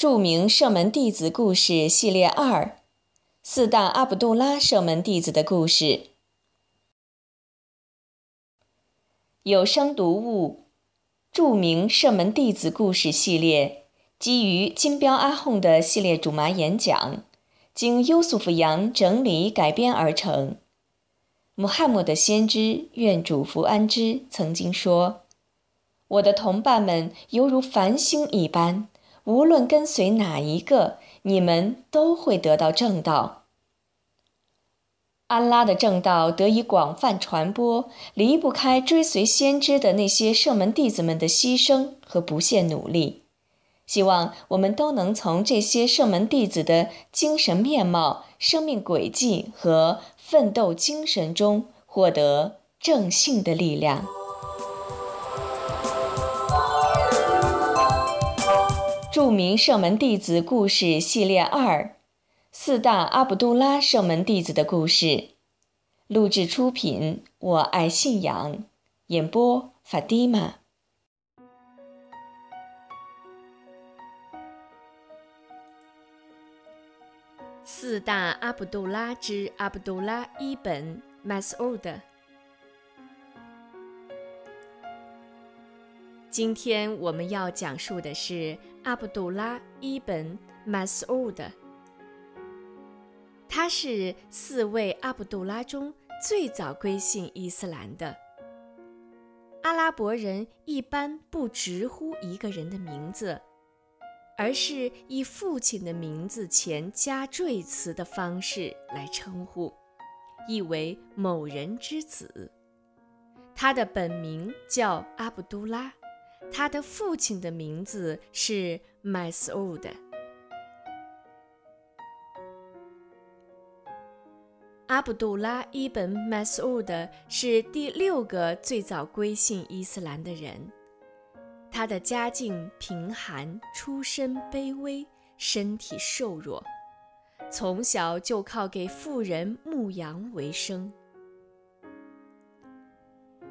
著名圣门弟子故事系列二：四大阿卜杜拉圣门弟子的故事。有声读物：著名圣门弟子故事系列，基于金标阿訇的系列主麻演讲，经优素福扬整理改编而成。穆罕默德先知愿主福安之曾经说：“我的同伴们犹如繁星一般。”无论跟随哪一个，你们都会得到正道。安拉的正道得以广泛传播，离不开追随先知的那些圣门弟子们的牺牲和不懈努力。希望我们都能从这些圣门弟子的精神面貌、生命轨迹和奋斗精神中获得正信的力量。著名圣门弟子故事系列二：四大阿卜杜拉圣门弟子的故事。录制出品：我爱信仰。演播：法蒂玛。四大阿卜杜拉之阿卜杜拉伊本马斯欧德。今天我们要讲述的是阿卜杜拉·伊本·马斯乌德。他是四位阿卜杜拉中最早归信伊斯兰的。阿拉伯人一般不直呼一个人的名字，而是以父亲的名字前加缀词的方式来称呼，意为某人之子。他的本名叫阿卜杜拉。他的父亲的名字是 Masoud。阿卜杜拉·伊本·马苏 d 是第六个最早归信伊斯兰的人。他的家境贫寒，出身卑微，身体瘦弱，从小就靠给富人牧羊为生。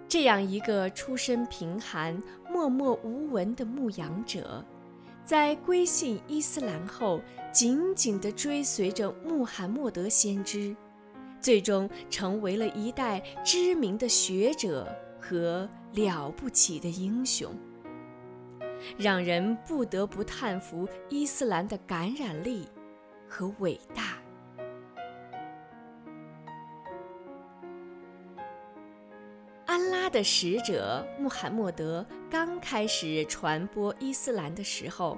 这样一个出身贫寒、默默无闻的牧羊者，在归信伊斯兰后，紧紧地追随着穆罕默德先知，最终成为了一代知名的学者和了不起的英雄，让人不得不叹服伊斯兰的感染力和伟大。安拉的使者穆罕默德刚开始传播伊斯兰的时候，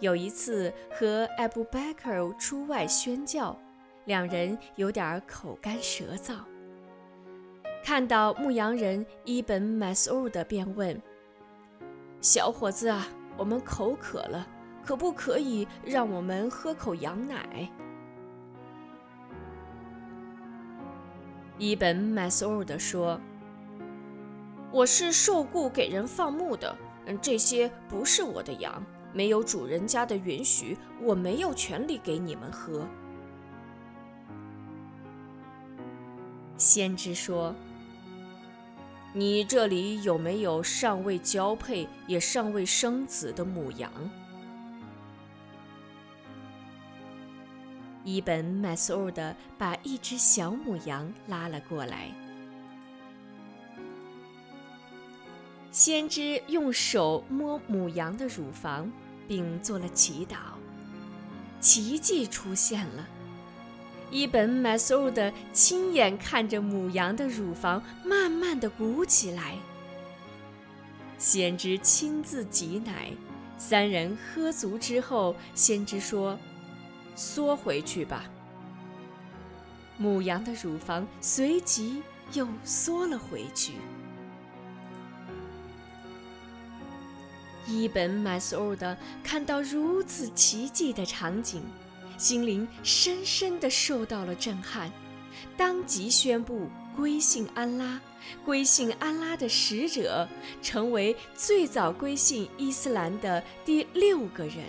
有一次和艾布·贝克尔出外宣教，两人有点口干舌燥。看到牧羊人伊本·马苏德，便问：“小伙子啊，我们口渴了，可不可以让我们喝口羊奶？”伊本·马苏德说。我是受雇给人放牧的，嗯，这些不是我的羊，没有主人家的允许，我没有权利给你们喝。先知说：“你这里有没有尚未交配也尚未生子的母羊？”伊本·麦苏尔的把一只小母羊拉了过来。先知用手摸母羊的乳房，并做了祈祷。奇迹出现了，伊本·马苏德亲眼看着母羊的乳房慢慢的鼓起来。先知亲自挤奶，三人喝足之后，先知说：“缩回去吧。”母羊的乳房随即又缩了回去。伊本·马苏德看到如此奇迹的场景，心灵深深地受到了震撼，当即宣布归信安拉，归信安拉的使者，成为最早归信伊斯兰的第六个人。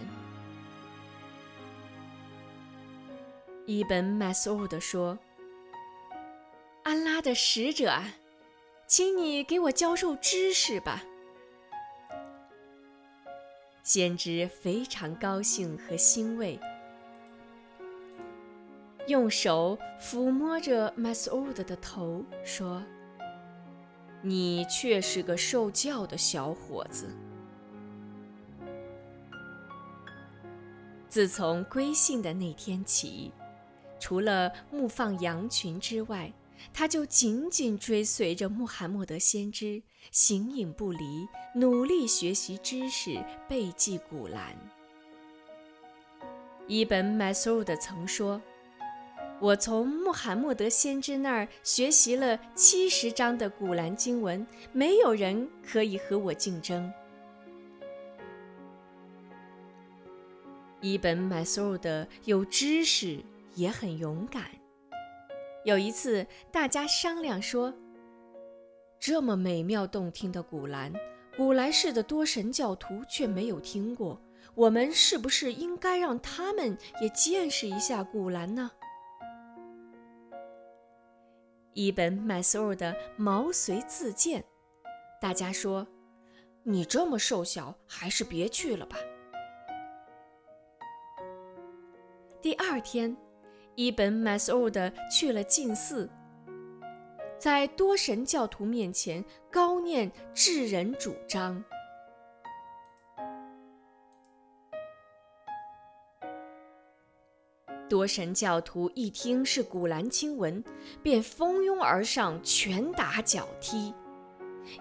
伊本·马苏德说：“安拉的使者啊，请你给我教授知识吧。”先知非常高兴和欣慰，用手抚摸着 Masoud 的头，说：“你却是个受教的小伙子。”自从归信的那天起，除了牧放羊群之外，他就紧紧追随着穆罕默德先知，形影不离，努力学习知识，背记古兰。伊本·麦苏德曾说：“我从穆罕默德先知那儿学习了七十章的古兰经文，没有人可以和我竞争。”伊本·麦苏德有知识，也很勇敢。有一次，大家商量说：“这么美妙动听的古兰，古来世的多神教徒却没有听过，我们是不是应该让他们也见识一下古兰呢？”伊本·麦斯尔的毛遂自荐，大家说：“你这么瘦小，还是别去了吧。”第二天。伊本·麦苏德去了禁寺，在多神教徒面前高念至人主张。多神教徒一听是古兰经文，便蜂拥而上，拳打脚踢。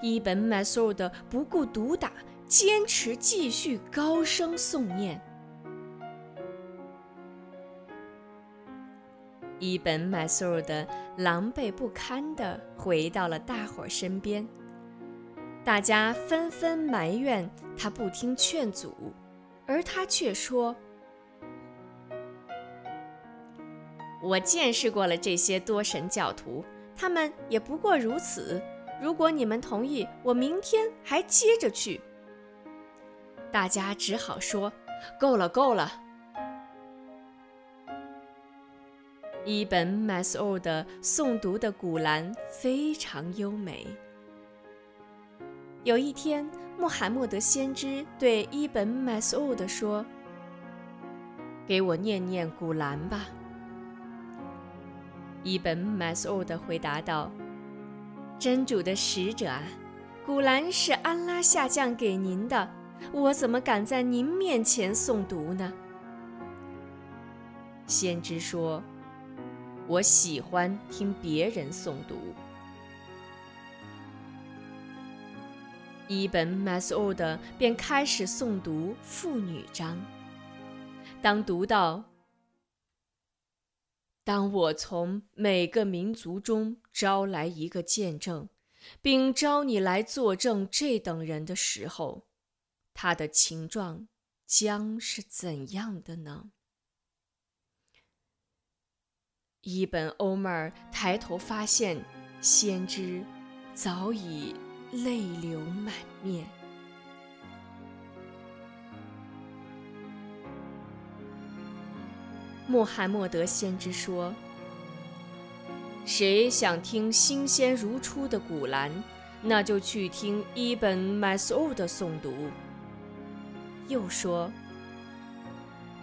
伊本·麦苏德不顾毒打，坚持继续高声诵念。伊本·麦苏尔德狼狈不堪地回到了大伙儿身边，大家纷纷埋怨他不听劝阻，而他却说：“我见识过了这些多神教徒，他们也不过如此。如果你们同意，我明天还接着去。”大家只好说：“够了，够了。”伊本·麦苏欧的诵读的古兰非常优美。有一天，穆罕默德先知对伊本·麦苏欧的说：“给我念念古兰吧。”伊本·麦苏欧的回答道：“真主的使者啊，古兰是安拉下降给您的，我怎么敢在您面前诵读呢？”先知说。我喜欢听别人诵读。伊本·麦苏德便开始诵读妇女章。当读到“当我从每个民族中招来一个见证，并招你来作证这等人的时候”，他的情状将是怎样的呢？伊本·欧迈尔抬头发现，先知早已泪流满面。穆罕默德先知说：“谁想听新鲜如初的古兰，那就去听伊本·麦斯欧的诵读。”又说。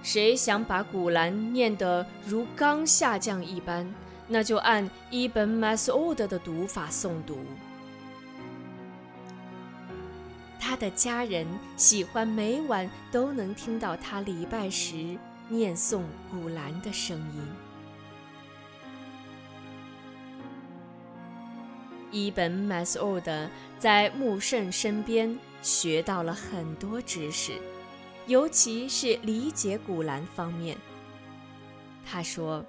谁想把古兰念得如刚下降一般，那就按伊本·马苏欧德的读法诵读。他的家人喜欢每晚都能听到他礼拜时念诵古兰的声音。伊本·马苏欧德在穆圣身边学到了很多知识。尤其是理解古兰方面，他说：“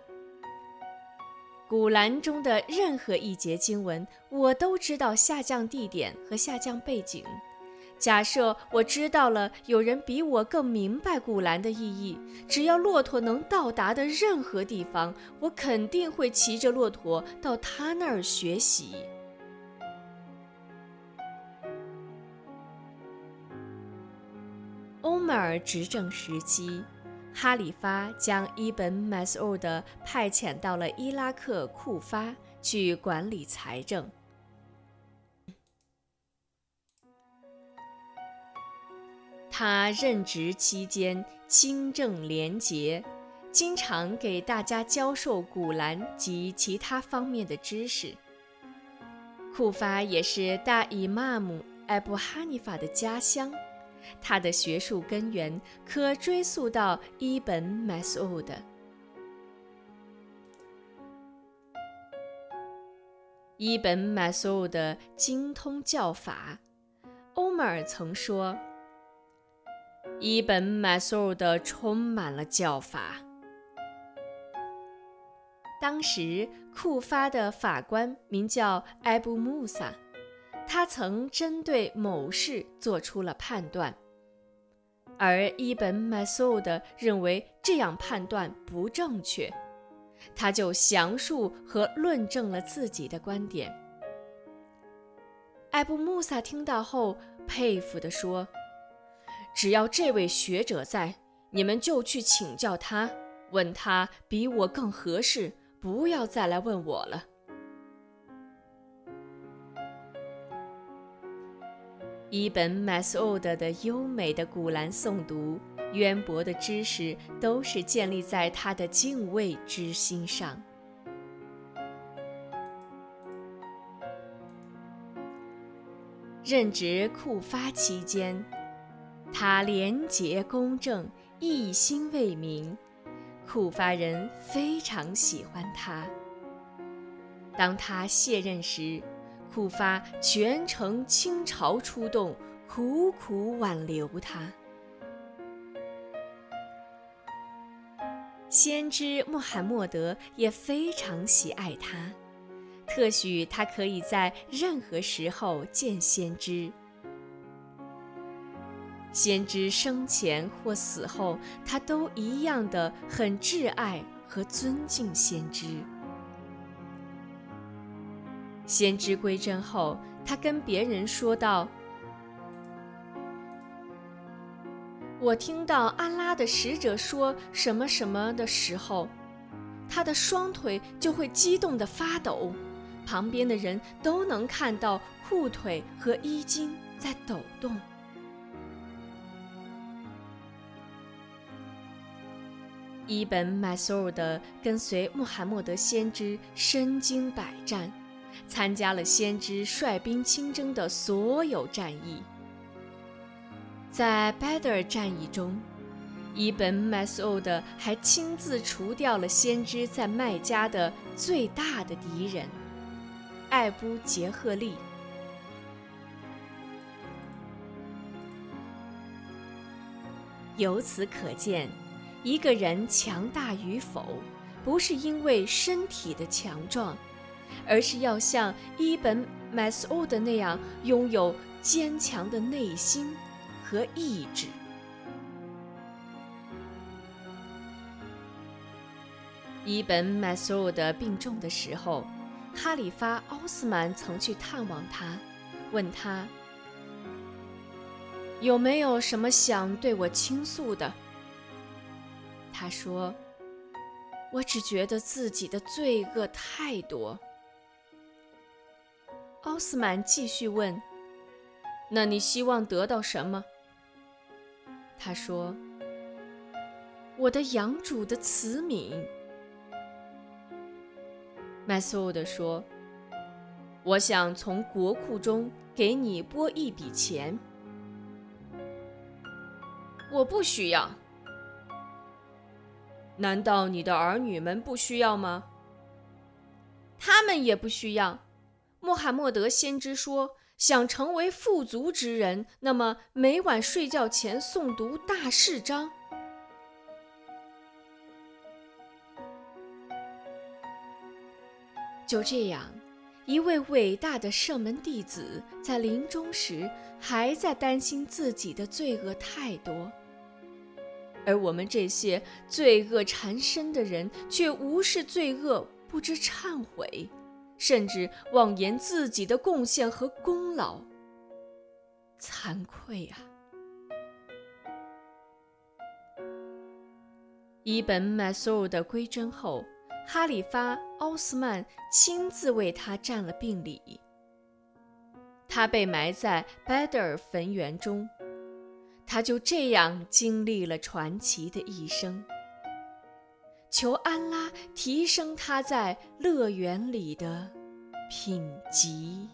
古兰中的任何一节经文，我都知道下降地点和下降背景。假设我知道了有人比我更明白古兰的意义，只要骆驼能到达的任何地方，我肯定会骑着骆驼到他那儿学习。”尔执政时期，哈里发将伊本·麦苏德派遣到了伊拉克库发去管理财政。他任职期间清正廉洁，经常给大家教授古兰及其他方面的知识。库发也是大伊玛目艾布哈尼法的家乡，他的学术根源可追溯到伊本·麦苏欧德。伊本·麦苏欧德精通教法，欧麦尔曾说。伊本·麦苏的充满了教法。当时库发的法官名叫埃布穆萨，他曾针对某事做出了判断，而伊本·麦苏的认为这样判断不正确，他就详述和论证了自己的观点。艾布穆萨听到后佩服地说。只要这位学者在，你们就去请教他，问他比我更合适，不要再来问我了。一本·麦斯欧德的优美的古兰诵读、渊博的知识，都是建立在他的敬畏之心上。任职库发期间。他廉洁公正，一心为民，库发人非常喜欢他。当他卸任时，库发全城倾巢出动，苦苦挽留他。先知穆罕默德也非常喜爱他，特许他可以在任何时候见先知。先知生前或死后，他都一样的很挚爱和尊敬先知。先知归真后，他跟别人说道：“我听到安拉的使者说什么什么的时候，他的双腿就会激动的发抖，旁边的人都能看到裤腿和衣襟在抖动。”伊本·麦苏尔的跟随穆罕默德先知身经百战，参加了先知率兵亲征的所有战役。在 Badr 战役中，伊本·麦苏尔的还亲自除掉了先知在麦加的最大的敌人——艾布杰赫利。由此可见。一个人强大与否，不是因为身体的强壮，而是要像伊本·麦斯欧德那样拥有坚强的内心和意志。伊本·麦苏欧德病重的时候，哈里发奥斯曼曾去探望他，问他有没有什么想对我倾诉的。他说：“我只觉得自己的罪恶太多。”奥斯曼继续问：“那你希望得到什么？”他说：“我的养主的慈悯。”麦苏德说：“我想从国库中给你拨一笔钱。”我不需要。难道你的儿女们不需要吗？他们也不需要。穆罕默德先知说：“想成为富足之人，那么每晚睡觉前诵读大事章。”就这样，一位伟大的圣门弟子在临终时还在担心自己的罪恶太多。而我们这些罪恶缠身的人，却无视罪恶，不知忏悔，甚至妄言自己的贡献和功劳。惭愧啊！伊本·麦苏尔的归真后，哈里发奥斯曼亲自为他占了病礼。他被埋在拜德尔坟园中。他就这样经历了传奇的一生。求安拉提升他在乐园里的品级。